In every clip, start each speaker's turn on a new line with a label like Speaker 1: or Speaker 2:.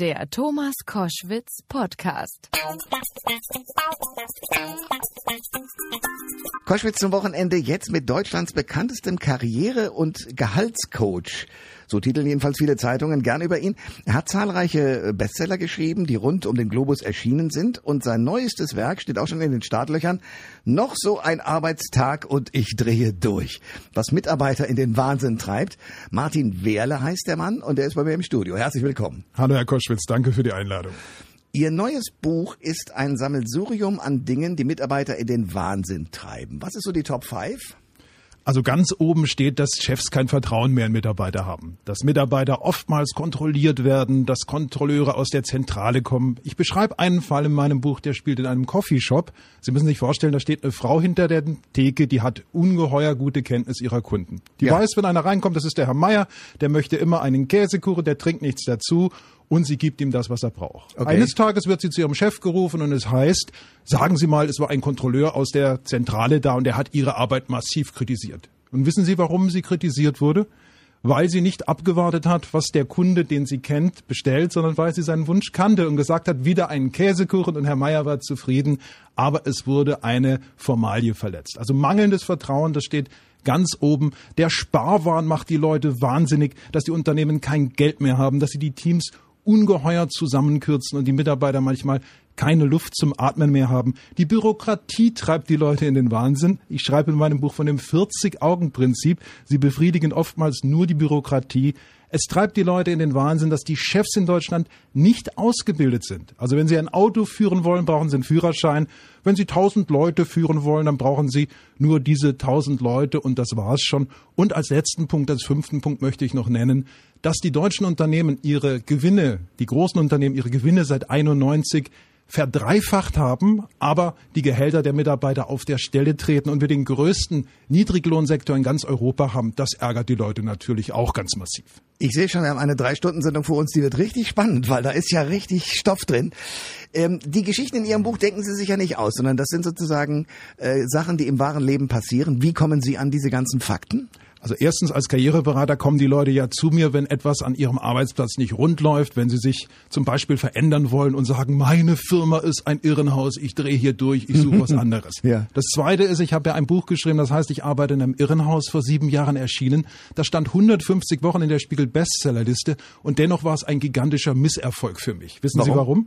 Speaker 1: Der Thomas Koschwitz Podcast.
Speaker 2: Koschwitz zum Wochenende jetzt mit Deutschlands bekanntestem Karriere- und Gehaltscoach. So titeln jedenfalls viele Zeitungen gern über ihn. Er hat zahlreiche Bestseller geschrieben, die rund um den Globus erschienen sind und sein neuestes Werk steht auch schon in den Startlöchern. Noch so ein Arbeitstag und ich drehe durch. Was Mitarbeiter in den Wahnsinn treibt. Martin Wehrle heißt der Mann und er ist bei mir im Studio. Herzlich willkommen.
Speaker 3: Hallo Herr Koschwitz, danke für die Einladung.
Speaker 2: Ihr neues Buch ist ein Sammelsurium an Dingen, die Mitarbeiter in den Wahnsinn treiben. Was ist so die Top 5?
Speaker 3: Also ganz oben steht, dass Chefs kein Vertrauen mehr in Mitarbeiter haben, dass Mitarbeiter oftmals kontrolliert werden, dass Kontrolleure aus der Zentrale kommen. Ich beschreibe einen Fall in meinem Buch, der spielt in einem Coffeeshop. Sie müssen sich vorstellen, da steht eine Frau hinter der Theke, die hat ungeheuer gute Kenntnis ihrer Kunden. Die ja. weiß, wenn einer reinkommt, das ist der Herr Meier, der möchte immer einen Käsekuchen, der trinkt nichts dazu und sie gibt ihm das, was er braucht. Okay. Eines Tages wird sie zu ihrem Chef gerufen und es heißt, sagen Sie mal, es war ein Kontrolleur aus der Zentrale da und der hat Ihre Arbeit massiv kritisiert. Und wissen Sie, warum sie kritisiert wurde? Weil sie nicht abgewartet hat, was der Kunde, den sie kennt, bestellt, sondern weil sie seinen Wunsch kannte und gesagt hat, wieder einen Käsekuchen und Herr Meier war zufrieden, aber es wurde eine Formalie verletzt. Also mangelndes Vertrauen, das steht ganz oben. Der Sparwahn macht die Leute wahnsinnig, dass die Unternehmen kein Geld mehr haben, dass sie die Teams ungeheuer zusammenkürzen und die Mitarbeiter manchmal keine Luft zum Atmen mehr haben. Die Bürokratie treibt die Leute in den Wahnsinn. Ich schreibe in meinem Buch von dem 40-Augen-Prinzip. Sie befriedigen oftmals nur die Bürokratie. Es treibt die Leute in den Wahnsinn, dass die Chefs in Deutschland nicht ausgebildet sind. Also wenn sie ein Auto führen wollen, brauchen sie einen Führerschein. Wenn sie tausend Leute führen wollen, dann brauchen sie nur diese tausend Leute und das war's schon. Und als letzten Punkt, als fünften Punkt möchte ich noch nennen, dass die deutschen Unternehmen ihre Gewinne, die großen Unternehmen ihre Gewinne seit 91 verdreifacht haben, aber die Gehälter der Mitarbeiter auf der Stelle treten und wir den größten Niedriglohnsektor in ganz Europa haben, das ärgert die Leute natürlich auch ganz massiv.
Speaker 2: Ich sehe schon, wir haben eine Drei-Stunden-Sendung vor uns, die wird richtig spannend, weil da ist ja richtig Stoff drin. Ähm, die Geschichten in Ihrem Buch denken Sie sich ja nicht aus, sondern das sind sozusagen äh, Sachen, die im wahren Leben passieren. Wie kommen Sie an diese ganzen Fakten?
Speaker 3: Also erstens als Karriereberater kommen die Leute ja zu mir, wenn etwas an ihrem Arbeitsplatz nicht rund läuft, wenn sie sich zum Beispiel verändern wollen und sagen, meine Firma ist ein Irrenhaus, ich drehe hier durch, ich suche was anderes. ja. Das Zweite ist, ich habe ja ein Buch geschrieben, das heißt, ich arbeite in einem Irrenhaus, vor sieben Jahren erschienen. Das stand 150 Wochen in der Spiegel Bestsellerliste und dennoch war es ein gigantischer Misserfolg für mich. Wissen warum? Sie warum?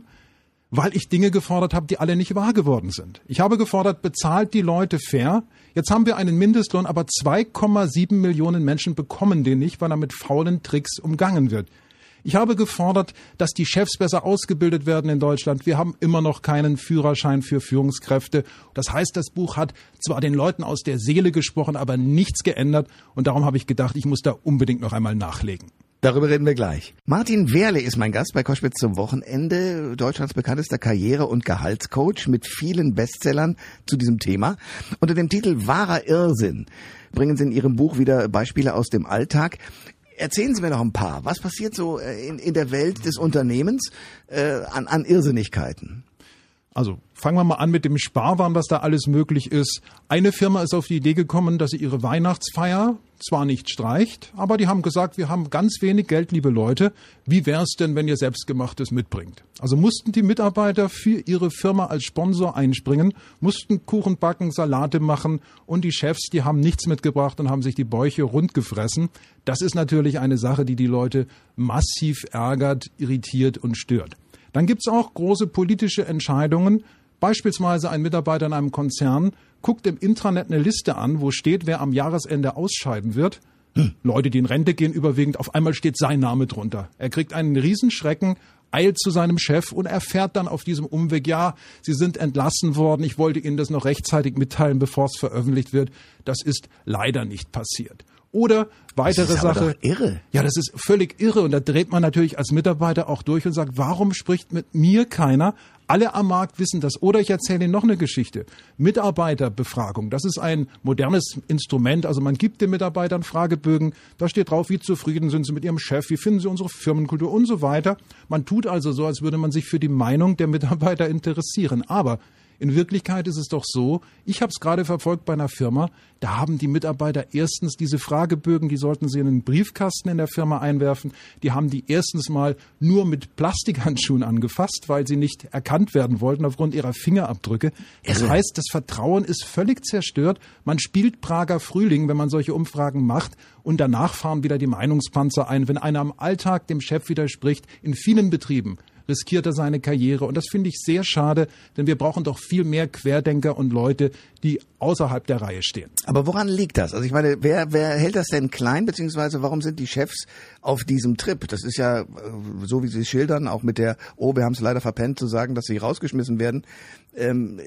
Speaker 3: Weil ich Dinge gefordert habe, die alle nicht wahr geworden sind. Ich habe gefordert, bezahlt die Leute fair. Jetzt haben wir einen Mindestlohn, aber 2,7 Millionen Menschen bekommen den nicht, weil er mit faulen Tricks umgangen wird. Ich habe gefordert, dass die Chefs besser ausgebildet werden in Deutschland. Wir haben immer noch keinen Führerschein für Führungskräfte. Das heißt, das Buch hat zwar den Leuten aus der Seele gesprochen, aber nichts geändert. Und darum habe ich gedacht, ich muss da unbedingt noch einmal nachlegen.
Speaker 2: Darüber reden wir gleich. Martin Wehrle ist mein Gast bei Koschwitz zum Wochenende, Deutschlands bekanntester Karriere- und Gehaltscoach mit vielen Bestsellern zu diesem Thema. Unter dem Titel Wahrer Irrsinn bringen Sie in Ihrem Buch wieder Beispiele aus dem Alltag. Erzählen Sie mir noch ein paar. Was passiert so äh, in, in der Welt des Unternehmens äh, an, an Irrsinnigkeiten?
Speaker 3: Also fangen wir mal an mit dem Sparwaren, was da alles möglich ist. Eine Firma ist auf die Idee gekommen, dass sie ihre Weihnachtsfeier zwar nicht streicht, aber die haben gesagt, wir haben ganz wenig Geld, liebe Leute. Wie wäre es denn, wenn ihr selbstgemachtes mitbringt? Also mussten die Mitarbeiter für ihre Firma als Sponsor einspringen, mussten Kuchen backen, Salate machen und die Chefs, die haben nichts mitgebracht und haben sich die Bäuche rund gefressen. Das ist natürlich eine Sache, die die Leute massiv ärgert, irritiert und stört. Dann gibt es auch große politische Entscheidungen. Beispielsweise ein Mitarbeiter in einem Konzern guckt im Intranet eine Liste an, wo steht, wer am Jahresende ausscheiden wird. Hm. Leute, die in Rente gehen, überwiegend, auf einmal steht sein Name drunter. Er kriegt einen Riesenschrecken, eilt zu seinem Chef und erfährt dann auf diesem Umweg, ja, Sie sind entlassen worden, ich wollte Ihnen das noch rechtzeitig mitteilen, bevor es veröffentlicht wird. Das ist leider nicht passiert. Oder weitere
Speaker 2: das ist
Speaker 3: Sache.
Speaker 2: Doch irre.
Speaker 3: Ja, das ist völlig irre. Und da dreht man natürlich als Mitarbeiter auch durch und sagt, warum spricht mit mir keiner? Alle am Markt wissen das. Oder ich erzähle Ihnen noch eine Geschichte. Mitarbeiterbefragung. Das ist ein modernes Instrument. Also man gibt den Mitarbeitern Fragebögen. Da steht drauf, wie zufrieden sind sie mit ihrem Chef, wie finden sie unsere Firmenkultur und so weiter. Man tut also so, als würde man sich für die Meinung der Mitarbeiter interessieren. Aber In Wirklichkeit ist es doch so, ich habe es gerade verfolgt bei einer Firma, da haben die Mitarbeiter erstens diese Fragebögen, die sollten sie in einen Briefkasten in der Firma einwerfen, die haben die erstens mal nur mit Plastikhandschuhen angefasst, weil sie nicht erkannt werden wollten aufgrund ihrer Fingerabdrücke. Das
Speaker 2: Irre.
Speaker 3: heißt, das Vertrauen ist völlig zerstört. Man spielt Prager Frühling, wenn man solche Umfragen macht und danach fahren wieder die Meinungspanzer ein, wenn einer am Alltag dem Chef widerspricht. In vielen Betrieben riskiert er seine Karriere. Und das finde ich sehr schade, denn wir brauchen doch viel mehr Querdenker und Leute, die außerhalb der Reihe stehen.
Speaker 2: Aber woran liegt das? Also ich meine, wer, wer hält das denn klein, beziehungsweise warum sind die Chefs auf diesem Trip? Das ist ja, äh, so wie Sie schildern, auch mit der, oh, wir haben es leider verpennt zu sagen, dass sie rausgeschmissen werden, ähm,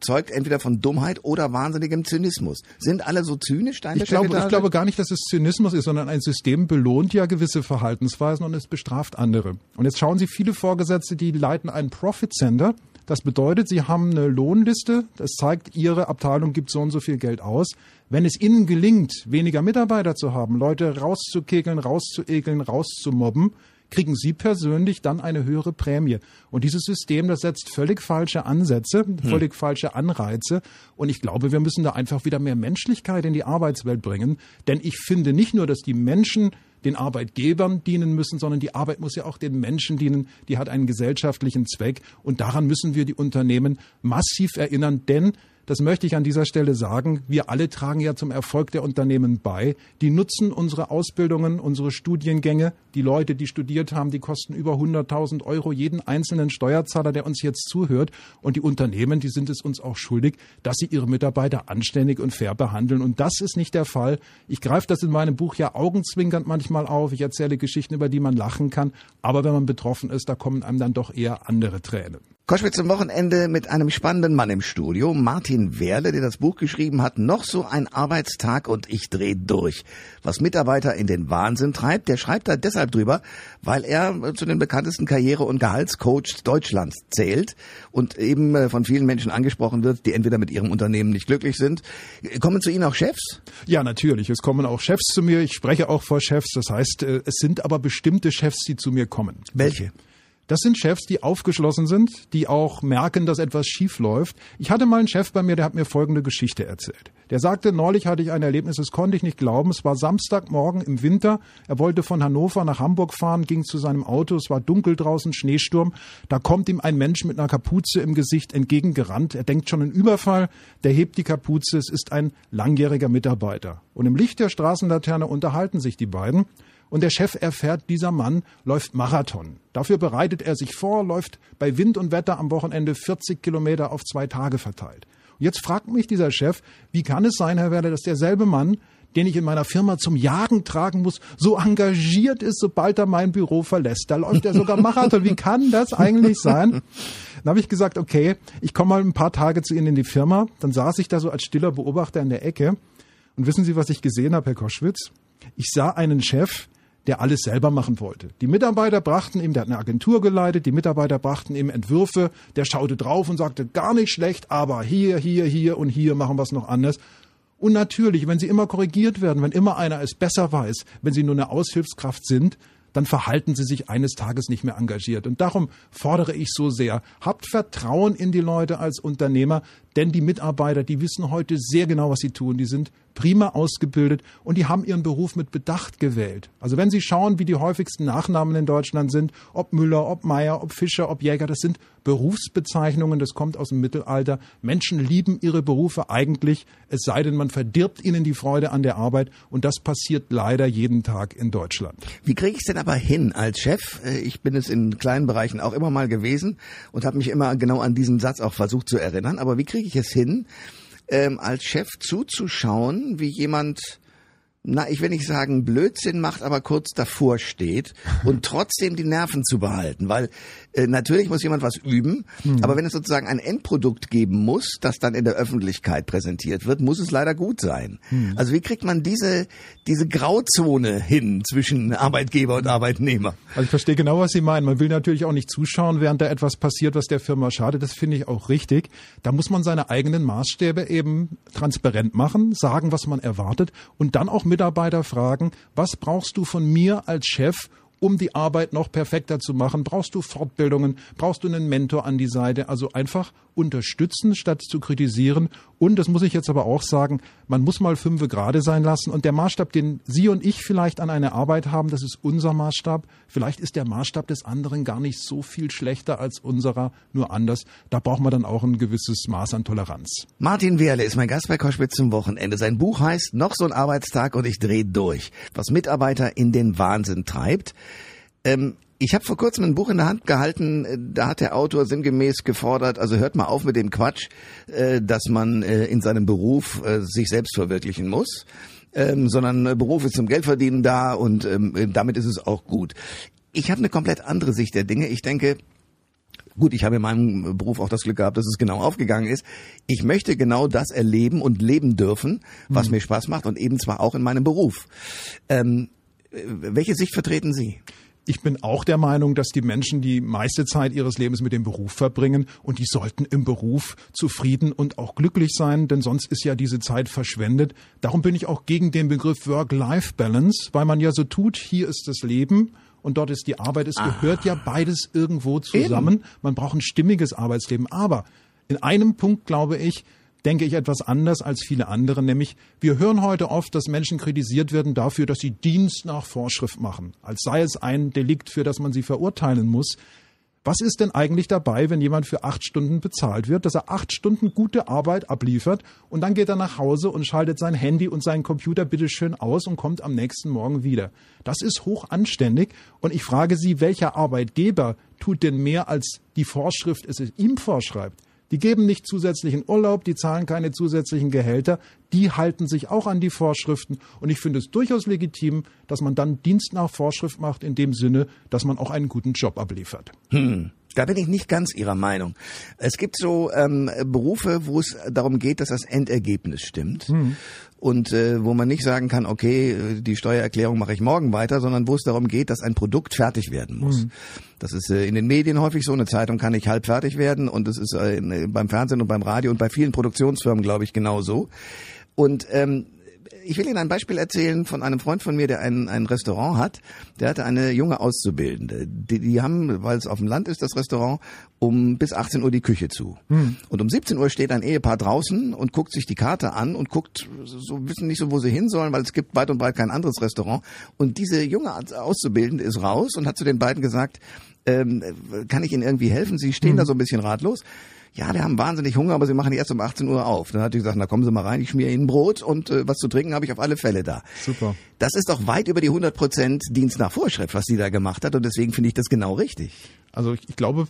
Speaker 2: zeugt entweder von Dummheit oder wahnsinnigem Zynismus. Sind alle so zynisch, deine
Speaker 3: Ich glaube, ich glaube gar nicht, dass es Zynismus ist, sondern ein System belohnt ja gewisse Verhaltensweisen und es bestraft andere. Und jetzt schauen Sie, viele Vorgesetzte, die leiten einen Profit Center. Das bedeutet, sie haben eine Lohnliste. Das zeigt, ihre Abteilung gibt so und so viel Geld aus. Wenn es ihnen gelingt, weniger Mitarbeiter zu haben, Leute rauszukegeln, rauszuekeln, rauszumobben, kriegen Sie persönlich dann eine höhere Prämie. Und dieses System, das setzt völlig falsche Ansätze, völlig falsche Anreize. Und ich glaube, wir müssen da einfach wieder mehr Menschlichkeit in die Arbeitswelt bringen. Denn ich finde nicht nur, dass die Menschen den Arbeitgebern dienen müssen, sondern die Arbeit muss ja auch den Menschen dienen. Die hat einen gesellschaftlichen Zweck. Und daran müssen wir die Unternehmen massiv erinnern. Denn das möchte ich an dieser Stelle sagen. Wir alle tragen ja zum Erfolg der Unternehmen bei. Die nutzen unsere Ausbildungen, unsere Studiengänge. Die Leute, die studiert haben, die kosten über 100.000 Euro jeden einzelnen Steuerzahler, der uns jetzt zuhört. Und die Unternehmen, die sind es uns auch schuldig, dass sie ihre Mitarbeiter anständig und fair behandeln. Und das ist nicht der Fall. Ich greife das in meinem Buch ja augenzwinkernd manchmal auf. Ich erzähle Geschichten, über die man lachen kann. Aber wenn man betroffen ist, da kommen einem dann doch eher andere Tränen.
Speaker 2: Koschwitz am Wochenende mit einem spannenden Mann im Studio, Martin Werle, der das Buch geschrieben hat, noch so ein Arbeitstag und ich dreh durch. Was Mitarbeiter in den Wahnsinn treibt, der schreibt da deshalb drüber, weil er zu den bekanntesten Karriere- und Gehaltscoaches Deutschlands zählt und eben äh, von vielen Menschen angesprochen wird, die entweder mit ihrem Unternehmen nicht glücklich sind. Kommen zu Ihnen auch Chefs?
Speaker 3: Ja, natürlich. Es kommen auch Chefs zu mir. Ich spreche auch vor Chefs. Das heißt, äh, es sind aber bestimmte Chefs, die zu mir kommen.
Speaker 2: Welche?
Speaker 3: Das sind Chefs, die aufgeschlossen sind, die auch merken, dass etwas schief läuft. Ich hatte mal einen Chef bei mir, der hat mir folgende Geschichte erzählt. Der sagte, neulich hatte ich ein Erlebnis, das konnte ich nicht glauben. Es war Samstagmorgen im Winter. Er wollte von Hannover nach Hamburg fahren, ging zu seinem Auto. Es war dunkel draußen, Schneesturm. Da kommt ihm ein Mensch mit einer Kapuze im Gesicht entgegengerannt. Er denkt schon einen Überfall. Der hebt die Kapuze. Es ist ein langjähriger Mitarbeiter. Und im Licht der Straßenlaterne unterhalten sich die beiden. Und der Chef erfährt, dieser Mann läuft Marathon. Dafür bereitet er sich vor, läuft bei Wind und Wetter am Wochenende 40 Kilometer auf zwei Tage verteilt. Und jetzt fragt mich dieser Chef, wie kann es sein, Herr Werder, dass derselbe Mann, den ich in meiner Firma zum Jagen tragen muss, so engagiert ist, sobald er mein Büro verlässt. Da läuft er sogar Marathon. Wie kann das eigentlich sein? Dann habe ich gesagt, okay, ich komme mal ein paar Tage zu Ihnen in die Firma. Dann saß ich da so als stiller Beobachter in der Ecke. Und wissen Sie, was ich gesehen habe, Herr Koschwitz? Ich sah einen Chef, der alles selber machen wollte. Die Mitarbeiter brachten ihm, der hat eine Agentur geleitet, die Mitarbeiter brachten ihm Entwürfe, der schaute drauf und sagte, gar nicht schlecht, aber hier, hier, hier und hier machen wir es noch anders. Und natürlich, wenn sie immer korrigiert werden, wenn immer einer es besser weiß, wenn sie nur eine Aushilfskraft sind, dann verhalten sie sich eines Tages nicht mehr engagiert. Und darum fordere ich so sehr, habt Vertrauen in die Leute als Unternehmer, denn die Mitarbeiter, die wissen heute sehr genau, was sie tun. Die sind prima ausgebildet und die haben ihren Beruf mit Bedacht gewählt. Also wenn Sie schauen, wie die häufigsten Nachnamen in Deutschland sind, ob Müller, ob Meier, ob Fischer, ob Jäger, das sind Berufsbezeichnungen, das kommt aus dem Mittelalter. Menschen lieben ihre Berufe eigentlich, es sei denn, man verdirbt ihnen die Freude an der Arbeit und das passiert leider jeden Tag in Deutschland.
Speaker 2: Wie kriege ich es denn aber hin als Chef? Äh, Ich bin es in kleinen Bereichen auch immer mal gewesen und habe mich immer genau an diesen Satz auch versucht zu erinnern. Aber wie kriege es hin, ähm, als Chef zuzuschauen, wie jemand na, ich will nicht sagen Blödsinn macht, aber kurz davor steht und trotzdem die Nerven zu behalten, weil äh, natürlich muss jemand was üben, aber wenn es sozusagen ein Endprodukt geben muss, das dann in der Öffentlichkeit präsentiert wird, muss es leider gut sein. Also wie kriegt man diese diese Grauzone hin zwischen Arbeitgeber und Arbeitnehmer?
Speaker 3: Also ich verstehe genau, was Sie meinen. Man will natürlich auch nicht zuschauen, während da etwas passiert, was der Firma schadet. Das finde ich auch richtig. Da muss man seine eigenen Maßstäbe eben transparent machen, sagen, was man erwartet und dann auch Mitarbeiter fragen, was brauchst du von mir als Chef, um die Arbeit noch perfekter zu machen? Brauchst du Fortbildungen? Brauchst du einen Mentor an die Seite? Also einfach unterstützen statt zu kritisieren. Und das muss ich jetzt aber auch sagen, man muss mal fünfe gerade sein lassen. Und der Maßstab, den Sie und ich vielleicht an eine Arbeit haben, das ist unser Maßstab. Vielleicht ist der Maßstab des anderen gar nicht so viel schlechter als unserer, nur anders. Da braucht man dann auch ein gewisses Maß an Toleranz.
Speaker 2: Martin Wehrle ist mein Gast bei Koschwitz zum Wochenende. Sein Buch heißt Noch so ein Arbeitstag und ich drehe durch, was Mitarbeiter in den Wahnsinn treibt. Ähm, ich habe vor kurzem ein Buch in der Hand gehalten, äh, da hat der Autor sinngemäß gefordert, also hört mal auf mit dem Quatsch, äh, dass man äh, in seinem Beruf sich selbst verwirklichen muss, ähm, sondern Beruf ist zum Geldverdienen da und ähm, damit ist es auch gut. Ich habe eine komplett andere Sicht der Dinge. Ich denke, Gut, ich habe in meinem Beruf auch das Glück gehabt, dass es genau aufgegangen ist. Ich möchte genau das erleben und leben dürfen, was mhm. mir Spaß macht und eben zwar auch in meinem Beruf. Ähm, welche Sicht vertreten Sie?
Speaker 3: Ich bin auch der Meinung, dass die Menschen die meiste Zeit ihres Lebens mit dem Beruf verbringen und die sollten im Beruf zufrieden und auch glücklich sein, denn sonst ist ja diese Zeit verschwendet. Darum bin ich auch gegen den Begriff Work-Life-Balance, weil man ja so tut, hier ist das Leben und dort ist die Arbeit. Es ah. gehört ja beides irgendwo zusammen. Eben. Man braucht ein stimmiges Arbeitsleben. Aber in einem Punkt glaube ich, denke ich etwas anders als viele andere, nämlich wir hören heute oft, dass Menschen kritisiert werden dafür, dass sie Dienst nach Vorschrift machen, als sei es ein Delikt, für das man sie verurteilen muss. Was ist denn eigentlich dabei, wenn jemand für acht Stunden bezahlt wird, dass er acht Stunden gute Arbeit abliefert und dann geht er nach Hause und schaltet sein Handy und seinen Computer bitteschön aus und kommt am nächsten Morgen wieder? Das ist hoch anständig und ich frage Sie, welcher Arbeitgeber tut denn mehr, als die Vorschrift es ihm vorschreibt? Die geben nicht zusätzlichen Urlaub, die zahlen keine zusätzlichen Gehälter, die halten sich auch an die Vorschriften. Und ich finde es durchaus legitim, dass man dann Dienst nach Vorschrift macht, in dem Sinne, dass man auch einen guten Job abliefert.
Speaker 2: Hm. Da bin ich nicht ganz Ihrer Meinung. Es gibt so ähm, Berufe, wo es darum geht, dass das Endergebnis stimmt. Mhm. Und äh, wo man nicht sagen kann, okay, die Steuererklärung mache ich morgen weiter, sondern wo es darum geht, dass ein Produkt fertig werden muss. Mhm. Das ist äh, in den Medien häufig so. Eine Zeitung kann nicht halb fertig werden und das ist äh, beim Fernsehen und beim Radio und bei vielen Produktionsfirmen, glaube ich, genauso. Und ähm, ich will Ihnen ein Beispiel erzählen von einem Freund von mir, der ein, ein Restaurant hat. Der hatte eine junge Auszubildende. Die, die haben, weil es auf dem Land ist, das Restaurant, um bis 18 Uhr die Küche zu. Hm. Und um 17 Uhr steht ein Ehepaar draußen und guckt sich die Karte an und guckt, so wissen nicht so, wo sie hin sollen, weil es gibt weit und breit kein anderes Restaurant. Und diese junge Auszubildende ist raus und hat zu den beiden gesagt, ähm, kann ich Ihnen irgendwie helfen? Sie stehen hm. da so ein bisschen ratlos ja, wir haben wahnsinnig Hunger, aber sie machen erst um 18 Uhr auf. Dann hat die gesagt, na kommen Sie mal rein, ich schmier Ihnen Brot und äh, was zu trinken habe ich auf alle Fälle da.
Speaker 3: Super.
Speaker 2: Das ist doch weit über die 100 Prozent Dienst nach Vorschrift, was sie da gemacht hat und deswegen finde ich das genau richtig.
Speaker 3: Also ich, ich glaube,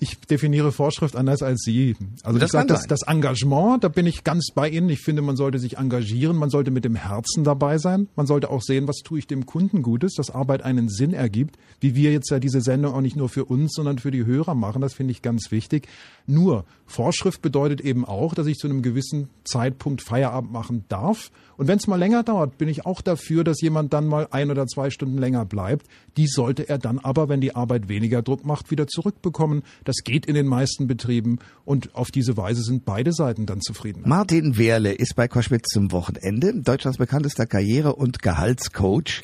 Speaker 3: ich definiere Vorschrift anders als Sie. Also das ich sage, das, das Engagement, da bin ich ganz bei Ihnen. Ich finde, man sollte sich engagieren, man sollte mit dem Herzen dabei sein. Man sollte auch sehen, was tue ich dem Kunden Gutes, dass Arbeit einen Sinn ergibt. Wie wir jetzt ja diese Sendung auch nicht nur für uns, sondern für die Hörer machen, das finde ich ganz wichtig. Nur, Vorschrift bedeutet eben auch, dass ich zu einem gewissen Zeitpunkt Feierabend machen darf. Und wenn es mal länger dauert, bin ich auch dafür, dass jemand dann mal ein oder zwei Stunden länger bleibt. Die sollte er dann aber, wenn die Arbeit weniger Druck macht, wieder zurückbekommen. Das geht in den meisten Betrieben und auf diese Weise sind beide Seiten dann zufrieden.
Speaker 2: Martin Wehrle ist bei Koschwitz zum Wochenende, Deutschlands bekanntester Karriere- und Gehaltscoach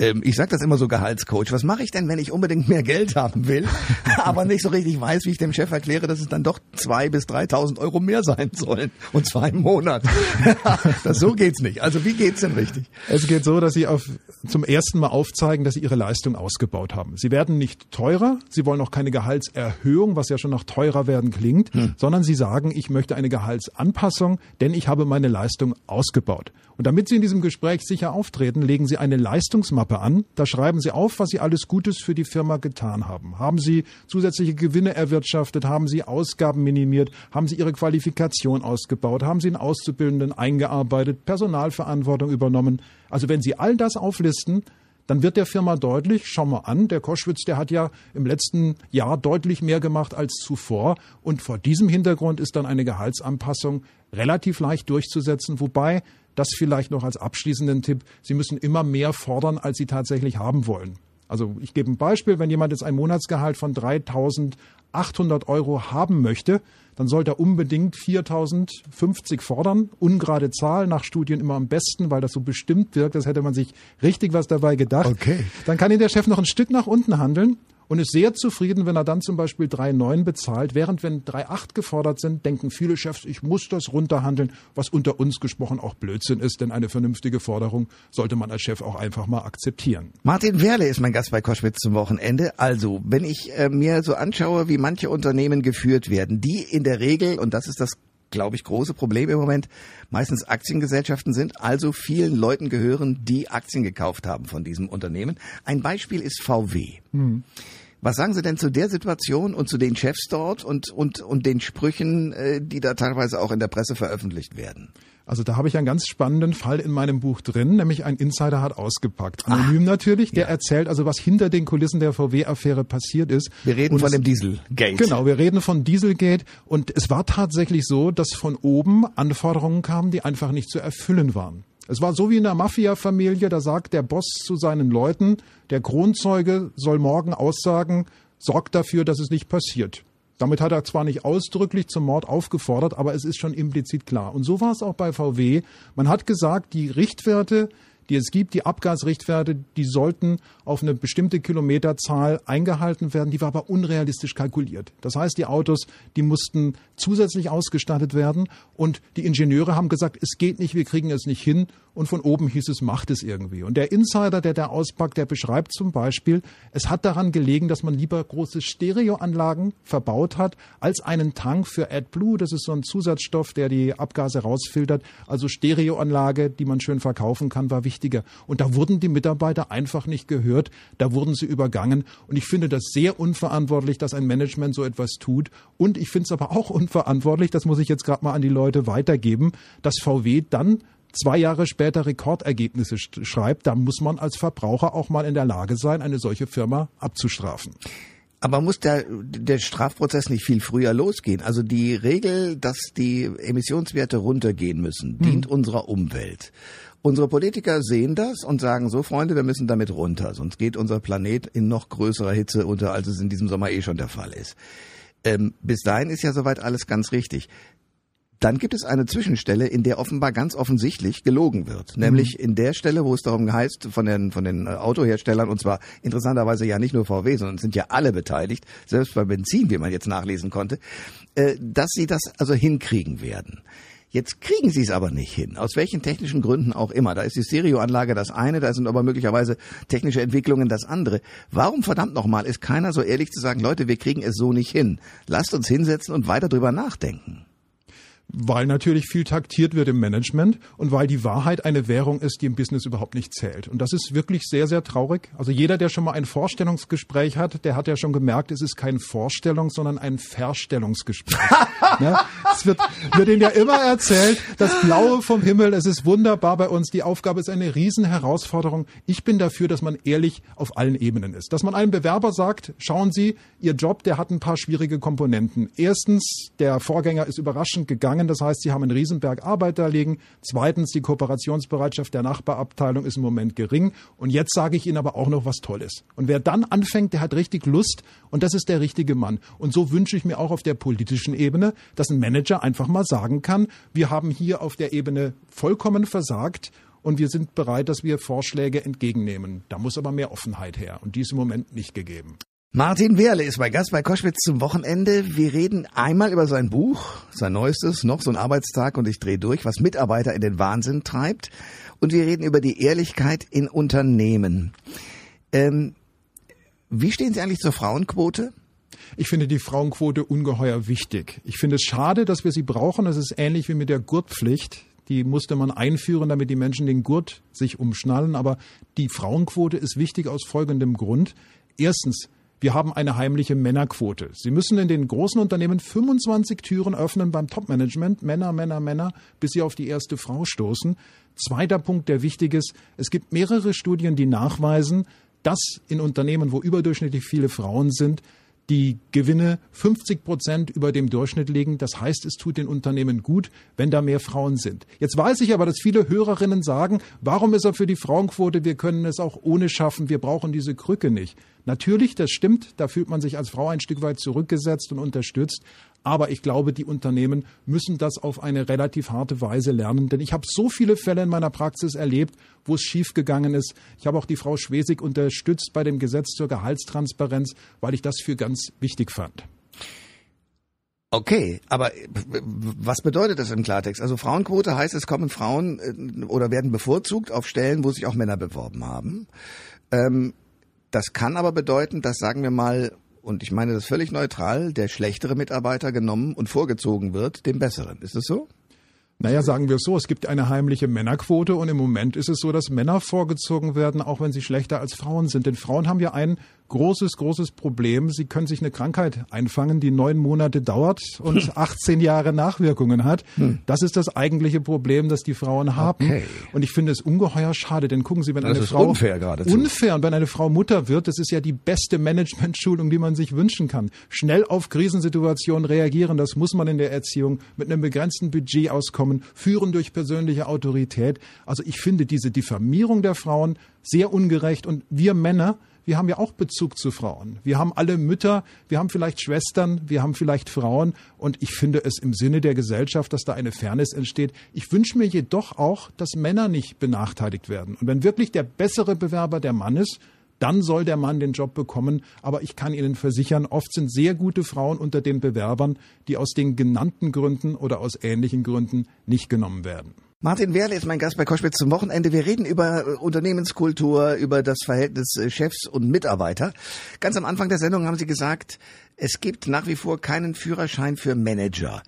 Speaker 2: ähm, ich sage das immer so Gehaltscoach, was mache ich denn, wenn ich unbedingt mehr Geld haben will, aber nicht so richtig weiß, wie ich dem Chef erkläre, dass es dann doch zwei bis 3.000 Euro mehr sein sollen und zwar im Monat. das, so geht's nicht. Also wie geht's denn richtig?
Speaker 3: Es geht so, dass Sie auf, zum ersten Mal aufzeigen, dass Sie Ihre Leistung ausgebaut haben. Sie werden nicht teurer, Sie wollen auch keine Gehaltserhöhung, was ja schon nach teurer werden klingt, hm. sondern Sie sagen, ich möchte eine Gehaltsanpassung, denn ich habe meine Leistung ausgebaut. Und damit Sie in diesem Gespräch sicher auftreten, legen Sie eine Leistungsmappe an. Da schreiben Sie auf, was Sie alles Gutes für die Firma getan haben. Haben Sie zusätzliche Gewinne erwirtschaftet? Haben Sie Ausgaben minimiert? Haben Sie Ihre Qualifikation ausgebaut? Haben Sie einen Auszubildenden eingearbeitet? Personalverantwortung übernommen? Also wenn Sie all das auflisten, dann wird der Firma deutlich, schau mal an, der Koschwitz, der hat ja im letzten Jahr deutlich mehr gemacht als zuvor. Und vor diesem Hintergrund ist dann eine Gehaltsanpassung relativ leicht durchzusetzen, wobei das vielleicht noch als abschließenden Tipp. Sie müssen immer mehr fordern, als Sie tatsächlich haben wollen. Also ich gebe ein Beispiel, wenn jemand jetzt ein Monatsgehalt von 3.800 Euro haben möchte, dann sollte er unbedingt 4.050 fordern. Ungerade Zahl, nach Studien immer am besten, weil das so bestimmt wirkt, das hätte man sich richtig was dabei gedacht.
Speaker 2: Okay.
Speaker 3: Dann kann ihn der Chef noch ein Stück nach unten handeln und ist sehr zufrieden, wenn er dann zum Beispiel 3,9 bezahlt. Während wenn 3,8 gefordert sind, denken viele Chefs, ich muss das runterhandeln, was unter uns gesprochen auch Blödsinn ist, denn eine vernünftige Forderung sollte man als Chef auch einfach mal akzeptieren.
Speaker 2: Martin Werle ist mein Gast bei Koschwitz zum Wochenende. Also, wenn ich äh, mir so anschaue, wie manche Unternehmen geführt werden, die in der Regel, und das ist das glaube ich, große Problem im Moment, meistens Aktiengesellschaften sind, also vielen Leuten gehören, die Aktien gekauft haben von diesem Unternehmen. Ein Beispiel ist VW. Hm. Was sagen Sie denn zu der Situation und zu den Chefs dort und, und, und den Sprüchen, äh, die da teilweise auch in der Presse veröffentlicht werden?
Speaker 3: Also da habe ich einen ganz spannenden Fall in meinem Buch drin, nämlich ein Insider hat ausgepackt. Anonym ah, natürlich, der ja. erzählt also, was hinter den Kulissen der VW-Affäre passiert ist.
Speaker 2: Wir reden und von dem Dieselgate.
Speaker 3: Genau, wir reden von Dieselgate und es war tatsächlich so, dass von oben Anforderungen kamen, die einfach nicht zu erfüllen waren. Es war so wie in der Mafia-Familie, da sagt der Boss zu seinen Leuten, der Kronzeuge soll morgen aussagen, sorgt dafür, dass es nicht passiert. Damit hat er zwar nicht ausdrücklich zum Mord aufgefordert, aber es ist schon implizit klar. Und so war es auch bei VW. Man hat gesagt, die Richtwerte, die es gibt, die Abgasrichtwerte, die sollten auf eine bestimmte Kilometerzahl eingehalten werden. Die war aber unrealistisch kalkuliert. Das heißt, die Autos, die mussten zusätzlich ausgestattet werden und die Ingenieure haben gesagt, es geht nicht, wir kriegen es nicht hin. Und von oben hieß es, macht es irgendwie. Und der Insider, der da auspackt, der beschreibt zum Beispiel, es hat daran gelegen, dass man lieber große Stereoanlagen verbaut hat, als einen Tank für AdBlue. Das ist so ein Zusatzstoff, der die Abgase rausfiltert. Also Stereoanlage, die man schön verkaufen kann, war wichtiger. Und da wurden die Mitarbeiter einfach nicht gehört. Da wurden sie übergangen. Und ich finde das sehr unverantwortlich, dass ein Management so etwas tut. Und ich finde es aber auch unverantwortlich, das muss ich jetzt gerade mal an die Leute weitergeben, dass VW dann zwei Jahre später Rekordergebnisse schreibt, da muss man als Verbraucher auch mal in der Lage sein, eine solche Firma abzustrafen.
Speaker 2: Aber muss der, der Strafprozess nicht viel früher losgehen? Also die Regel, dass die Emissionswerte runtergehen müssen, dient hm. unserer Umwelt. Unsere Politiker sehen das und sagen so, Freunde, wir müssen damit runter, sonst geht unser Planet in noch größerer Hitze unter, als es in diesem Sommer eh schon der Fall ist. Ähm, bis dahin ist ja soweit alles ganz richtig. Dann gibt es eine Zwischenstelle, in der offenbar ganz offensichtlich gelogen wird. Nämlich mhm. in der Stelle, wo es darum heißt, von den, von den äh, Autoherstellern, und zwar interessanterweise ja nicht nur VW, sondern sind ja alle beteiligt, selbst bei Benzin, wie man jetzt nachlesen konnte, äh, dass sie das also hinkriegen werden. Jetzt kriegen sie es aber nicht hin, aus welchen technischen Gründen auch immer. Da ist die Stereoanlage das eine, da sind aber möglicherweise technische Entwicklungen das andere. Warum verdammt nochmal ist keiner so ehrlich zu sagen, Leute, wir kriegen es so nicht hin. Lasst uns hinsetzen und weiter drüber nachdenken
Speaker 3: weil natürlich viel taktiert wird im Management und weil die Wahrheit eine Währung ist, die im Business überhaupt nicht zählt. Und das ist wirklich sehr, sehr traurig. Also jeder, der schon mal ein Vorstellungsgespräch hat, der hat ja schon gemerkt, es ist kein Vorstellungs-, sondern ein Verstellungsgespräch. ne? Es wird, wird ihnen ja immer erzählt, das Blaue vom Himmel, es ist wunderbar bei uns, die Aufgabe ist eine Riesenherausforderung. Ich bin dafür, dass man ehrlich auf allen Ebenen ist. Dass man einem Bewerber sagt, schauen Sie, Ihr Job, der hat ein paar schwierige Komponenten. Erstens, der Vorgänger ist überraschend gegangen gegangen. Das heißt, sie haben einen Riesenberg Arbeit da liegen. Zweitens, die Kooperationsbereitschaft der Nachbarabteilung ist im Moment gering. Und jetzt sage ich Ihnen aber auch noch was Tolles. Und wer dann anfängt, der hat richtig Lust und das ist der richtige Mann. Und so wünsche ich mir auch auf der politischen Ebene, dass ein Manager einfach mal sagen kann, wir haben hier auf der Ebene vollkommen versagt und wir sind bereit, dass wir Vorschläge entgegennehmen. Da muss aber mehr Offenheit her und die ist im Moment nicht gegeben.
Speaker 2: Martin Wehrle ist mein Gast bei Koschwitz zum Wochenende. Wir reden einmal über sein Buch, sein neuestes, noch so ein Arbeitstag und ich drehe durch, was Mitarbeiter in den Wahnsinn treibt. Und wir reden über die Ehrlichkeit in Unternehmen. Ähm, wie stehen Sie eigentlich zur Frauenquote?
Speaker 3: Ich finde die Frauenquote ungeheuer wichtig. Ich finde es schade, dass wir sie brauchen. Das ist ähnlich wie mit der Gurtpflicht. Die musste man einführen, damit die Menschen den Gurt sich umschnallen. Aber die Frauenquote ist wichtig aus folgendem Grund. Erstens, wir haben eine heimliche Männerquote. Sie müssen in den großen Unternehmen 25 Türen öffnen beim Topmanagement, Männer, Männer, Männer, bis sie auf die erste Frau stoßen. Zweiter Punkt, der wichtig ist, es gibt mehrere Studien, die nachweisen, dass in Unternehmen, wo überdurchschnittlich viele Frauen sind, die Gewinne 50 Prozent über dem Durchschnitt liegen. Das heißt, es tut den Unternehmen gut, wenn da mehr Frauen sind. Jetzt weiß ich aber, dass viele Hörerinnen sagen, warum ist er für die Frauenquote? Wir können es auch ohne schaffen. Wir brauchen diese Krücke nicht. Natürlich, das stimmt. Da fühlt man sich als Frau ein Stück weit zurückgesetzt und unterstützt. Aber ich glaube, die Unternehmen müssen das auf eine relativ harte Weise lernen. Denn ich habe so viele Fälle in meiner Praxis erlebt, wo es schiefgegangen ist. Ich habe auch die Frau Schwesig unterstützt bei dem Gesetz zur Gehaltstransparenz, weil ich das für ganz wichtig fand.
Speaker 2: Okay, aber was bedeutet das im Klartext? Also Frauenquote heißt, es kommen Frauen äh, oder werden bevorzugt auf Stellen, wo sich auch Männer beworben haben. Ähm, das kann aber bedeuten, dass, sagen wir mal, und ich meine das völlig neutral, der schlechtere Mitarbeiter genommen und vorgezogen wird, dem besseren. Ist es so?
Speaker 3: Naja, sagen wir es so, es gibt eine heimliche Männerquote und im Moment ist es so, dass Männer vorgezogen werden, auch wenn sie schlechter als Frauen sind. Denn Frauen haben ja ein großes, großes Problem. Sie können sich eine Krankheit einfangen, die neun Monate dauert und 18 Jahre Nachwirkungen hat. Hm. Das ist das eigentliche Problem, das die Frauen haben. Okay. Und ich finde es ungeheuer schade, denn gucken Sie, wenn das eine Frau
Speaker 2: unfair geradezu.
Speaker 3: unfair und wenn eine Frau Mutter wird, das ist ja die beste Managementschulung, die man sich wünschen kann. Schnell auf Krisensituationen reagieren, das muss man in der Erziehung mit einem begrenzten Budget auskommen, führen durch persönliche Autorität. Also ich finde diese Diffamierung der Frauen sehr ungerecht und wir Männer wir haben ja auch Bezug zu Frauen. Wir haben alle Mütter, wir haben vielleicht Schwestern, wir haben vielleicht Frauen. Und ich finde es im Sinne der Gesellschaft, dass da eine Fairness entsteht. Ich wünsche mir jedoch auch, dass Männer nicht benachteiligt werden. Und wenn wirklich der bessere Bewerber der Mann ist, dann soll der Mann den Job bekommen. Aber ich kann Ihnen versichern, oft sind sehr gute Frauen unter den Bewerbern, die aus den genannten Gründen oder aus ähnlichen Gründen nicht genommen werden.
Speaker 2: Martin Werle ist mein Gast bei Koschwitz zum Wochenende. Wir reden über äh, Unternehmenskultur, über das Verhältnis äh, Chefs und Mitarbeiter. Ganz am Anfang der Sendung haben Sie gesagt, es gibt nach wie vor keinen Führerschein für Manager.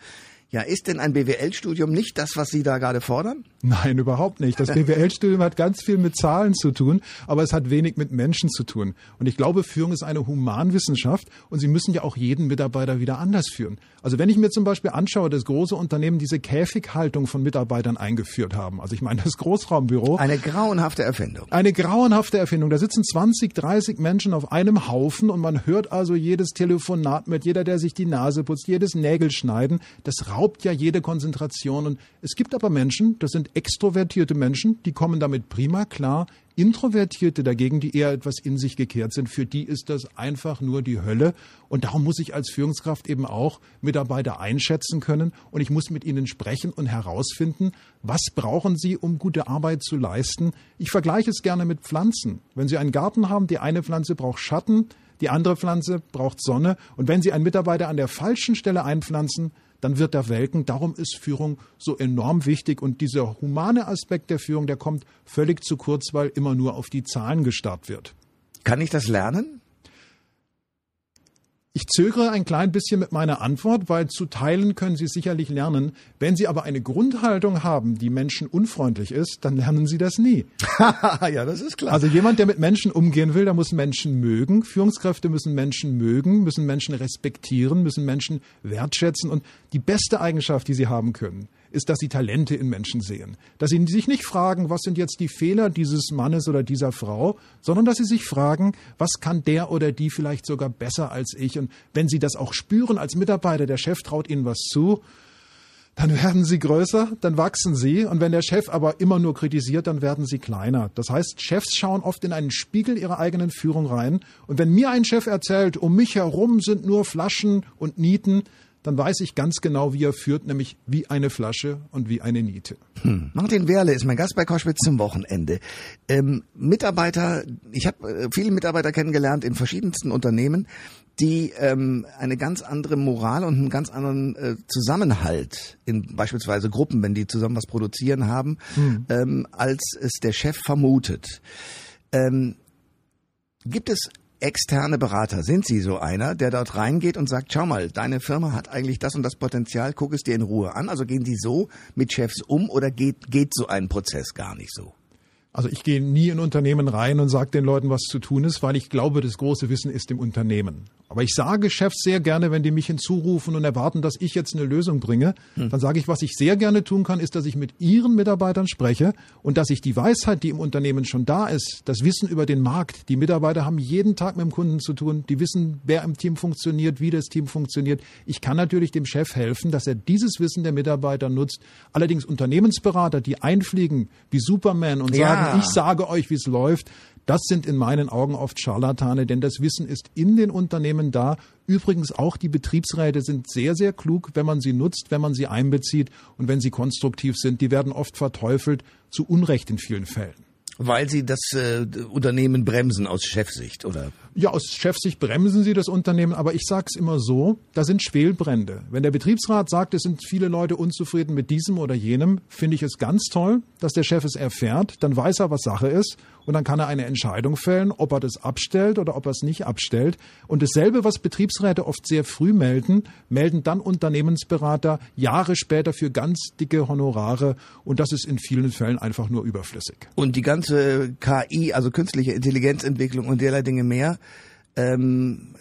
Speaker 2: Ja, ist denn ein BWL-Studium nicht das, was Sie da gerade fordern?
Speaker 3: Nein, überhaupt nicht. Das BWL-Studium hat ganz viel mit Zahlen zu tun, aber es hat wenig mit Menschen zu tun. Und ich glaube, Führung ist eine Humanwissenschaft und Sie müssen ja auch jeden Mitarbeiter wieder anders führen. Also wenn ich mir zum Beispiel anschaue, dass große Unternehmen diese Käfighaltung von Mitarbeitern eingeführt haben, also ich meine das Großraumbüro.
Speaker 2: Eine grauenhafte Erfindung.
Speaker 3: Eine grauenhafte Erfindung. Da sitzen 20, 30 Menschen auf einem Haufen und man hört also jedes Telefonat mit, jeder, der sich die Nase putzt, jedes Nägelschneiden. Das raubt ja jede Konzentration. Und es gibt aber Menschen, das sind extrovertierte Menschen, die kommen damit prima klar. Introvertierte dagegen, die eher etwas in sich gekehrt sind, für die ist das einfach nur die Hölle. Und darum muss ich als Führungskraft eben auch Mitarbeiter einschätzen können und ich muss mit ihnen sprechen und herausfinden, was brauchen sie, um gute Arbeit zu leisten. Ich vergleiche es gerne mit Pflanzen. Wenn Sie einen Garten haben, die eine Pflanze braucht Schatten, die andere Pflanze braucht Sonne. Und wenn Sie einen Mitarbeiter an der falschen Stelle einpflanzen, dann wird er welken. Darum ist Führung so enorm wichtig. Und dieser humane Aspekt der Führung, der kommt völlig zu kurz, weil immer nur auf die Zahlen gestarrt wird.
Speaker 2: Kann ich das lernen?
Speaker 3: Ich zögere ein klein bisschen mit meiner Antwort, weil zu teilen können Sie sicherlich lernen. Wenn Sie aber eine Grundhaltung haben, die Menschen unfreundlich ist, dann lernen Sie das nie.
Speaker 2: ja, das ist klar.
Speaker 3: Also jemand, der mit Menschen umgehen will, der muss Menschen mögen. Führungskräfte müssen Menschen mögen, müssen Menschen respektieren, müssen Menschen wertschätzen. Und die beste Eigenschaft, die Sie haben können, ist, dass sie Talente in Menschen sehen. Dass sie sich nicht fragen, was sind jetzt die Fehler dieses Mannes oder dieser Frau, sondern dass sie sich fragen, was kann der oder die vielleicht sogar besser als ich. Und wenn sie das auch spüren als Mitarbeiter, der Chef traut ihnen was zu, dann werden sie größer, dann wachsen sie. Und wenn der Chef aber immer nur kritisiert, dann werden sie kleiner. Das heißt, Chefs schauen oft in einen Spiegel ihrer eigenen Führung rein. Und wenn mir ein Chef erzählt, um mich herum sind nur Flaschen und Nieten, dann weiß ich ganz genau, wie er führt, nämlich wie eine Flasche und wie eine Niete.
Speaker 2: Hm. Martin Werle ist mein Gast bei Koschwitz zum Wochenende. Ähm, Mitarbeiter, ich habe äh, viele Mitarbeiter kennengelernt in verschiedensten Unternehmen, die ähm, eine ganz andere Moral und einen ganz anderen äh, Zusammenhalt in beispielsweise Gruppen, wenn die zusammen was produzieren haben, hm. ähm, als es der Chef vermutet. Ähm, gibt es externe Berater. Sind Sie so einer, der dort reingeht und sagt, schau mal, deine Firma hat eigentlich das und das Potenzial, guck es dir in Ruhe an? Also gehen Sie so mit Chefs um oder geht, geht so ein Prozess gar nicht so?
Speaker 3: Also ich gehe nie in Unternehmen rein und sage den Leuten, was zu tun ist, weil ich glaube, das große Wissen ist im Unternehmen. Aber ich sage Chefs sehr gerne, wenn die mich hinzurufen und erwarten, dass ich jetzt eine Lösung bringe, hm. dann sage ich, was ich sehr gerne tun kann, ist, dass ich mit ihren Mitarbeitern spreche und dass ich die Weisheit, die im Unternehmen schon da ist, das Wissen über den Markt, die Mitarbeiter haben jeden Tag mit dem Kunden zu tun, die wissen, wer im Team funktioniert, wie das Team funktioniert. Ich kann natürlich dem Chef helfen, dass er dieses Wissen der Mitarbeiter nutzt. Allerdings Unternehmensberater, die einfliegen wie Superman und sagen, ja. ich sage euch, wie es läuft, das sind in meinen Augen oft Scharlatane, denn das Wissen ist in den Unternehmen da. Übrigens auch die Betriebsräte sind sehr, sehr klug, wenn man sie nutzt, wenn man sie einbezieht und wenn sie konstruktiv sind. Die werden oft verteufelt, zu Unrecht in vielen Fällen.
Speaker 2: Weil sie das äh, Unternehmen bremsen aus Chefsicht, oder?
Speaker 3: Ja, aus Chefsicht bremsen sie das Unternehmen, aber ich sage es immer so, da sind Schwelbrände. Wenn der Betriebsrat sagt, es sind viele Leute unzufrieden mit diesem oder jenem, finde ich es ganz toll, dass der Chef es erfährt, dann weiß er, was Sache ist und dann kann er eine Entscheidung fällen, ob er das abstellt oder ob er es nicht abstellt. Und dasselbe, was Betriebsräte oft sehr früh melden, melden dann Unternehmensberater Jahre später für ganz dicke Honorare und das ist in vielen Fällen einfach nur überflüssig.
Speaker 2: Und die ganze KI, also künstliche Intelligenzentwicklung und derlei Dinge mehr, ähm,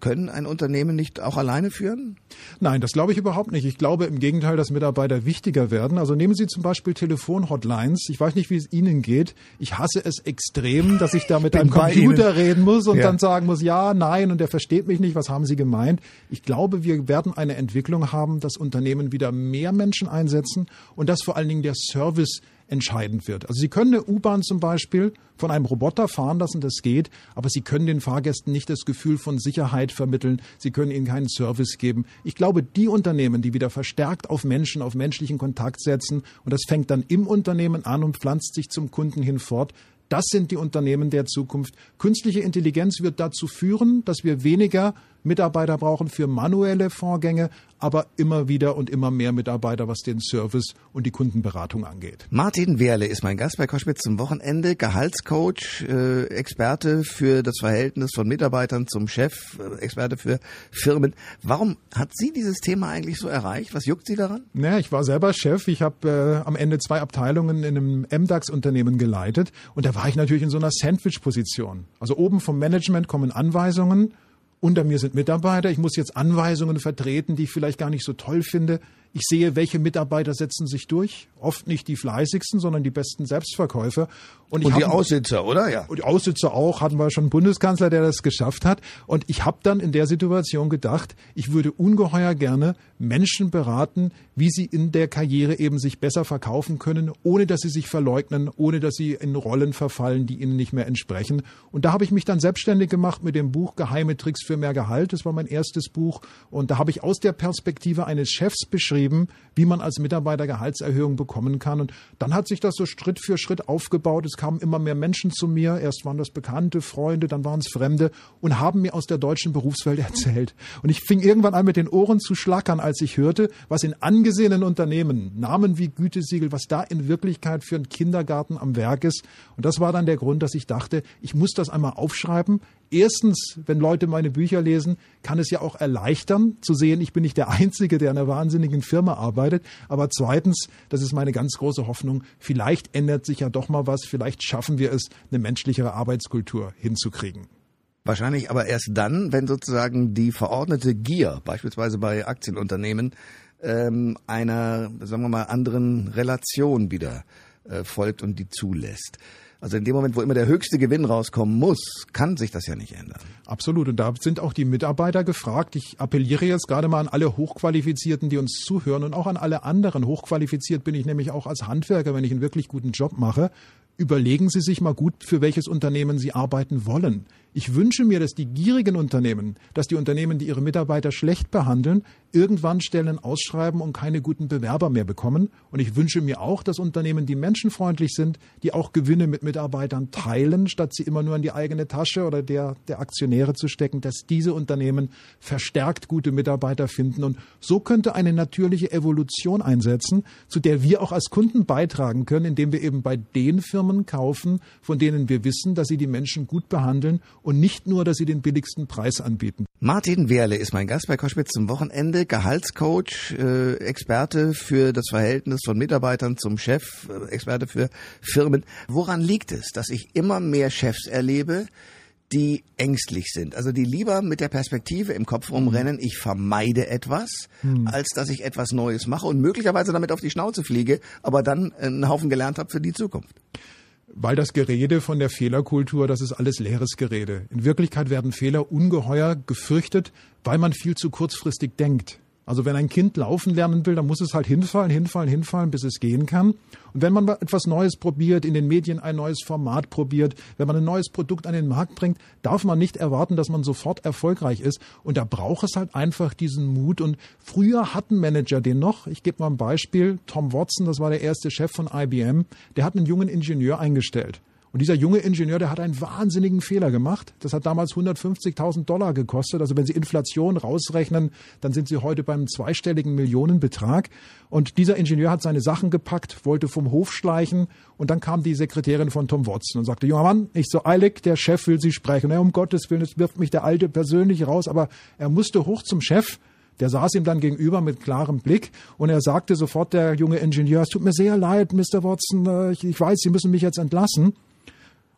Speaker 2: können ein Unternehmen nicht auch alleine führen?
Speaker 3: Nein, das glaube ich überhaupt nicht. Ich glaube im Gegenteil, dass Mitarbeiter wichtiger werden. Also nehmen Sie zum Beispiel Telefonhotlines. Ich weiß nicht, wie es Ihnen geht. Ich hasse es extrem, dass ich da mit einem Computer reden muss und ja. dann sagen muss, ja, nein, und der versteht mich nicht. Was haben Sie gemeint? Ich glaube, wir werden eine Entwicklung haben, dass Unternehmen wieder mehr Menschen einsetzen und dass vor allen Dingen der Service entscheidend wird. Also Sie können eine U-Bahn zum Beispiel von einem Roboter fahren lassen, das geht, aber Sie können den Fahrgästen nicht das Gefühl von Sicherheit vermitteln, Sie können ihnen keinen Service geben. Ich glaube, die Unternehmen, die wieder verstärkt auf Menschen, auf menschlichen Kontakt setzen, und das fängt dann im Unternehmen an und pflanzt sich zum Kunden hin fort, das sind die Unternehmen der Zukunft. Künstliche Intelligenz wird dazu führen, dass wir weniger Mitarbeiter brauchen für manuelle Vorgänge, aber immer wieder und immer mehr Mitarbeiter, was den Service und die Kundenberatung angeht.
Speaker 2: Martin Wehrle ist mein Gast bei Koschwitz zum Wochenende, Gehaltscoach, äh, Experte für das Verhältnis von Mitarbeitern zum Chef, äh, Experte für Firmen. Warum hat Sie dieses Thema eigentlich so erreicht? Was juckt Sie daran?
Speaker 3: Naja, ich war selber Chef. Ich habe äh, am Ende zwei Abteilungen in einem MDAX-Unternehmen geleitet und da war ich natürlich in so einer Sandwich-Position. Also oben vom Management kommen Anweisungen unter mir sind Mitarbeiter. Ich muss jetzt Anweisungen vertreten, die ich vielleicht gar nicht so toll finde. Ich sehe, welche Mitarbeiter setzen sich durch. Oft nicht die fleißigsten, sondern die besten Selbstverkäufer.
Speaker 2: Und, und die Aussitzer, oder? Ja.
Speaker 3: Und die Aussitzer auch. Hatten wir schon einen Bundeskanzler, der das geschafft hat. Und ich habe dann in der Situation gedacht, ich würde ungeheuer gerne Menschen beraten, wie sie in der Karriere eben sich besser verkaufen können, ohne dass sie sich verleugnen, ohne dass sie in Rollen verfallen, die ihnen nicht mehr entsprechen. Und da habe ich mich dann selbstständig gemacht mit dem Buch Geheime Tricks für mehr Gehalt. Das war mein erstes Buch. Und da habe ich aus der Perspektive eines Chefs beschrieben, beschrieben, wie man als Mitarbeiter Gehaltserhöhung bekommen kann. Und dann hat sich das so Schritt für Schritt aufgebaut. Es kamen immer mehr Menschen zu mir. Erst waren das Bekannte, Freunde, dann waren es Fremde und haben mir aus der deutschen Berufswelt erzählt. Und ich fing irgendwann an, mit den Ohren zu schlackern, als ich hörte, was in angesehenen Unternehmen, Namen wie Gütesiegel, was da in Wirklichkeit für einen Kindergarten am Werk ist. Und das war dann der Grund, dass ich dachte, ich muss das einmal aufschreiben, erstens, wenn Leute meine Bücher lesen, kann es ja auch erleichtern zu sehen, ich bin nicht der Einzige, der in einer wahnsinnigen Firma arbeitet. Aber zweitens, das ist meine ganz große Hoffnung, vielleicht ändert sich ja doch mal was, vielleicht schaffen wir es, eine menschlichere Arbeitskultur hinzukriegen.
Speaker 2: Wahrscheinlich aber erst dann, wenn sozusagen die verordnete Gier, beispielsweise bei Aktienunternehmen, ähm, einer, sagen wir mal, anderen Relation wieder äh, folgt und die zulässt. Also in dem Moment, wo immer der höchste Gewinn rauskommen muss, kann sich das ja nicht ändern.
Speaker 3: Absolut. Und da sind auch die Mitarbeiter gefragt. Ich appelliere jetzt gerade mal an alle Hochqualifizierten, die uns zuhören und auch an alle anderen. Hochqualifiziert bin ich nämlich auch als Handwerker, wenn ich einen wirklich guten Job mache. Überlegen Sie sich mal gut, für welches Unternehmen Sie arbeiten wollen. Ich wünsche mir, dass die gierigen Unternehmen, dass die Unternehmen, die ihre Mitarbeiter schlecht behandeln, irgendwann Stellen ausschreiben und keine guten Bewerber mehr bekommen. Und ich wünsche mir auch, dass Unternehmen, die menschenfreundlich sind, die auch Gewinne mit Mitarbeitern teilen, statt sie immer nur in die eigene Tasche oder der, der Aktionäre zu stecken, dass diese Unternehmen verstärkt gute Mitarbeiter finden. Und so könnte eine natürliche Evolution einsetzen, zu der wir auch als Kunden beitragen können, indem wir eben bei den Firmen kaufen, von denen wir wissen, dass sie die Menschen gut behandeln und nicht nur, dass sie den billigsten Preis anbieten.
Speaker 2: Martin Wehrle ist mein Gast bei Koschwitz zum Wochenende, Gehaltscoach, äh, Experte für das Verhältnis von Mitarbeitern zum Chef, äh, Experte für Firmen. Woran liegt es, dass ich immer mehr Chefs erlebe, die ängstlich sind, also die lieber mit der Perspektive im Kopf rumrennen, ich vermeide etwas, hm. als dass ich etwas Neues mache und möglicherweise damit auf die Schnauze fliege, aber dann einen Haufen gelernt habe für die Zukunft
Speaker 3: weil das Gerede von der Fehlerkultur, das ist alles leeres Gerede. In Wirklichkeit werden Fehler ungeheuer gefürchtet, weil man viel zu kurzfristig denkt. Also wenn ein Kind laufen lernen will, dann muss es halt hinfallen, hinfallen, hinfallen, bis es gehen kann. Und wenn man etwas Neues probiert, in den Medien ein neues Format probiert, wenn man ein neues Produkt an den Markt bringt, darf man nicht erwarten, dass man sofort erfolgreich ist. Und da braucht es halt einfach diesen Mut. Und früher hatten Manager den noch. Ich gebe mal ein Beispiel. Tom Watson, das war der erste Chef von IBM, der hat einen jungen Ingenieur eingestellt. Und dieser junge Ingenieur, der hat einen wahnsinnigen Fehler gemacht. Das hat damals 150.000 Dollar gekostet. Also wenn Sie Inflation rausrechnen, dann sind Sie heute beim zweistelligen Millionenbetrag. Und dieser Ingenieur hat seine Sachen gepackt, wollte vom Hof schleichen. Und dann kam die Sekretärin von Tom Watson und sagte, junger Mann, nicht so eilig, der Chef will Sie sprechen. Na, um Gottes Willen, es wirft mich der Alte persönlich raus. Aber er musste hoch zum Chef. Der saß ihm dann gegenüber mit klarem Blick und er sagte sofort, der junge Ingenieur, es tut mir sehr leid, Mr. Watson, äh, ich weiß, Sie müssen mich jetzt entlassen.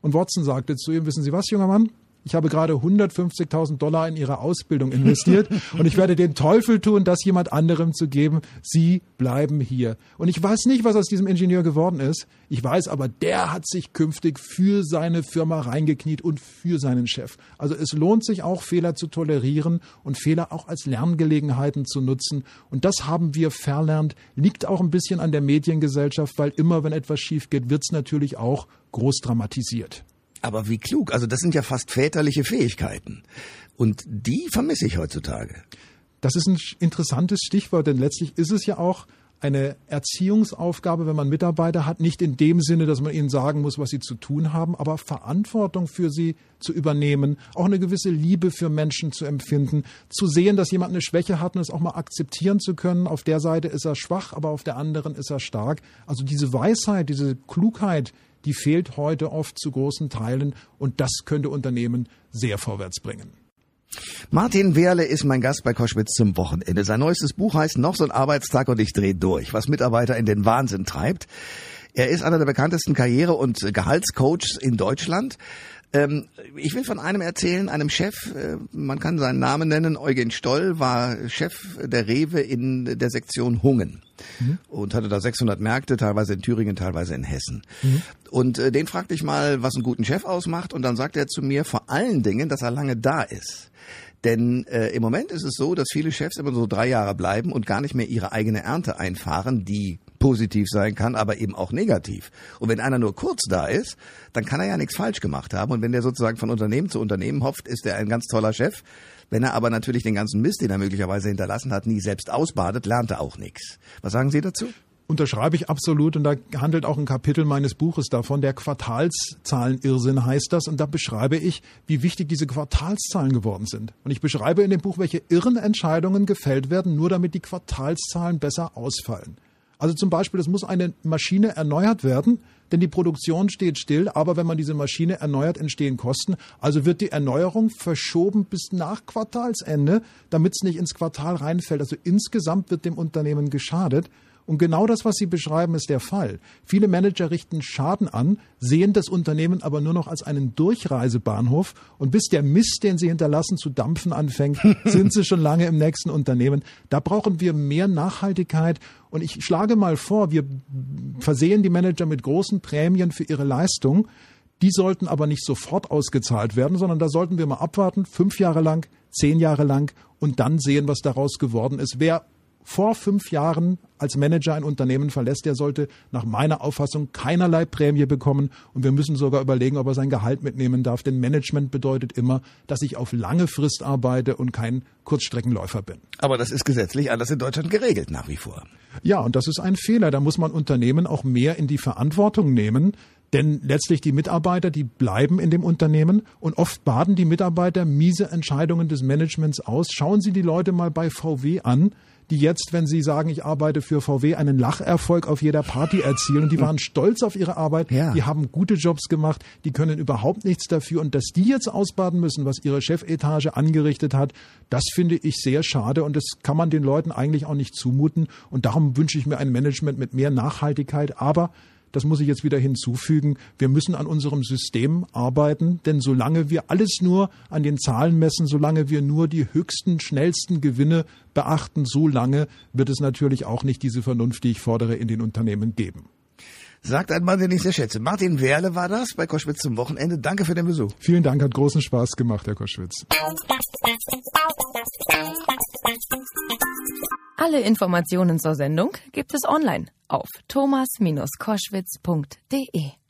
Speaker 3: Und Watson sagte zu ihm, wissen Sie was, junger Mann? ich habe gerade 150.000 Dollar in Ihre Ausbildung investiert und ich werde den Teufel tun, das jemand anderem zu geben. Sie bleiben hier. Und ich weiß nicht, was aus diesem Ingenieur geworden ist. Ich weiß aber, der hat sich künftig für seine Firma reingekniet und für seinen Chef. Also es lohnt sich auch, Fehler zu tolerieren und Fehler auch als Lerngelegenheiten zu nutzen. Und das haben wir verlernt. Liegt auch ein bisschen an der Mediengesellschaft, weil immer, wenn etwas schief geht, wird es natürlich auch groß dramatisiert.
Speaker 2: Aber wie klug. Also das sind ja fast väterliche Fähigkeiten. Und die vermisse ich heutzutage.
Speaker 3: Das ist ein interessantes Stichwort, denn letztlich ist es ja auch eine Erziehungsaufgabe, wenn man Mitarbeiter hat, nicht in dem Sinne, dass man ihnen sagen muss, was sie zu tun haben, aber Verantwortung für sie zu übernehmen, auch eine gewisse Liebe für Menschen zu empfinden, zu sehen, dass jemand eine Schwäche hat und es auch mal akzeptieren zu können. Auf der Seite ist er schwach, aber auf der anderen ist er stark. Also diese Weisheit, diese Klugheit, die fehlt heute oft zu großen Teilen und das könnte Unternehmen sehr vorwärts bringen.
Speaker 2: Martin Wehrle ist mein Gast bei Koschwitz zum Wochenende. Sein neuestes Buch heißt Noch so ein Arbeitstag und ich dreh durch, was Mitarbeiter in den Wahnsinn treibt. Er ist einer der bekanntesten Karriere- und Gehaltscoaches in Deutschland. Ähm, ich will von einem erzählen, einem Chef, äh, man kann seinen Namen nennen, Eugen Stoll war Chef der Rewe in der Sektion Hungen mhm. und hatte da 600 Märkte, teilweise in Thüringen, teilweise in Hessen. Mhm. Und äh, den fragte ich mal, was einen guten Chef ausmacht und dann sagte er zu mir vor allen Dingen, dass er lange da ist. Denn äh, im Moment ist es so, dass viele Chefs immer so drei Jahre bleiben und gar nicht mehr ihre eigene Ernte einfahren, die positiv sein kann, aber eben auch negativ. Und wenn einer nur kurz da ist, dann kann er ja nichts falsch gemacht haben. Und wenn der sozusagen von Unternehmen zu Unternehmen hopft, ist er ein ganz toller Chef. Wenn er aber natürlich den ganzen Mist, den er möglicherweise hinterlassen hat, nie selbst ausbadet, lernt er auch nichts. Was sagen Sie dazu?
Speaker 3: Unterschreibe ich absolut und da handelt auch ein Kapitel meines Buches davon. Der Quartalszahlenirrsinn heißt das und da beschreibe ich, wie wichtig diese Quartalszahlen geworden sind. Und ich beschreibe in dem Buch, welche irren Entscheidungen gefällt werden, nur damit die Quartalszahlen besser ausfallen. Also zum Beispiel, es muss eine Maschine erneuert werden, denn die Produktion steht still, aber wenn man diese Maschine erneuert, entstehen Kosten. Also wird die Erneuerung verschoben bis nach Quartalsende, damit es nicht ins Quartal reinfällt. Also insgesamt wird dem Unternehmen geschadet. Und genau das, was Sie beschreiben, ist der Fall. Viele Manager richten Schaden an, sehen das Unternehmen aber nur noch als einen Durchreisebahnhof und bis der Mist, den sie hinterlassen, zu dampfen anfängt, sind sie schon lange im nächsten Unternehmen. Da brauchen wir mehr Nachhaltigkeit und ich schlage mal vor, wir versehen die Manager mit großen Prämien für ihre Leistung. Die sollten aber nicht sofort ausgezahlt werden, sondern da sollten wir mal abwarten, fünf Jahre lang, zehn Jahre lang und dann sehen, was daraus geworden ist. Wer vor fünf Jahren als Manager ein Unternehmen verlässt, der sollte nach meiner Auffassung keinerlei Prämie bekommen und wir müssen sogar überlegen, ob er sein Gehalt mitnehmen darf. Denn Management bedeutet immer, dass ich auf lange Frist arbeite und kein Kurzstreckenläufer bin.
Speaker 2: Aber das ist gesetzlich alles in Deutschland geregelt nach wie vor.
Speaker 3: Ja, und das ist ein Fehler. Da muss man Unternehmen auch mehr in die Verantwortung nehmen. Denn letztlich die Mitarbeiter, die bleiben in dem Unternehmen und oft baden die Mitarbeiter miese Entscheidungen des Managements aus. Schauen Sie die Leute mal bei VW an die jetzt, wenn sie sagen, ich arbeite für VW, einen Lacherfolg auf jeder Party erzielen. Und die waren stolz auf ihre Arbeit, ja. die haben gute Jobs gemacht, die können überhaupt nichts dafür. Und dass die jetzt ausbaden müssen, was ihre Chefetage angerichtet hat, das finde ich sehr schade. Und das kann man den Leuten eigentlich auch nicht zumuten. Und darum wünsche ich mir ein Management mit mehr Nachhaltigkeit. Aber das muss ich jetzt wieder hinzufügen, wir müssen an unserem System arbeiten, denn solange wir alles nur an den Zahlen messen, solange wir nur die höchsten, schnellsten Gewinne beachten, so lange wird es natürlich auch nicht diese Vernunft, die ich fordere, in den Unternehmen geben.
Speaker 2: Sagt ein Mann, den ich sehr schätze. Martin Werle war das bei Koschwitz zum Wochenende. Danke für den Besuch.
Speaker 3: Vielen Dank, hat großen Spaß gemacht, Herr Koschwitz.
Speaker 1: Alle Informationen zur Sendung gibt es online auf thomas-koschwitz.de.